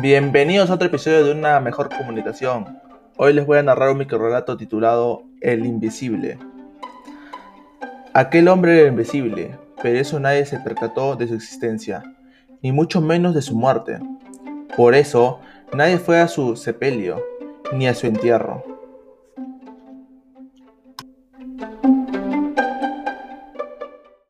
Bienvenidos a otro episodio de Una Mejor Comunicación. Hoy les voy a narrar un microrelato titulado El Invisible. Aquel hombre era invisible, pero eso nadie se percató de su existencia, ni mucho menos de su muerte. Por eso, nadie fue a su sepelio, ni a su entierro.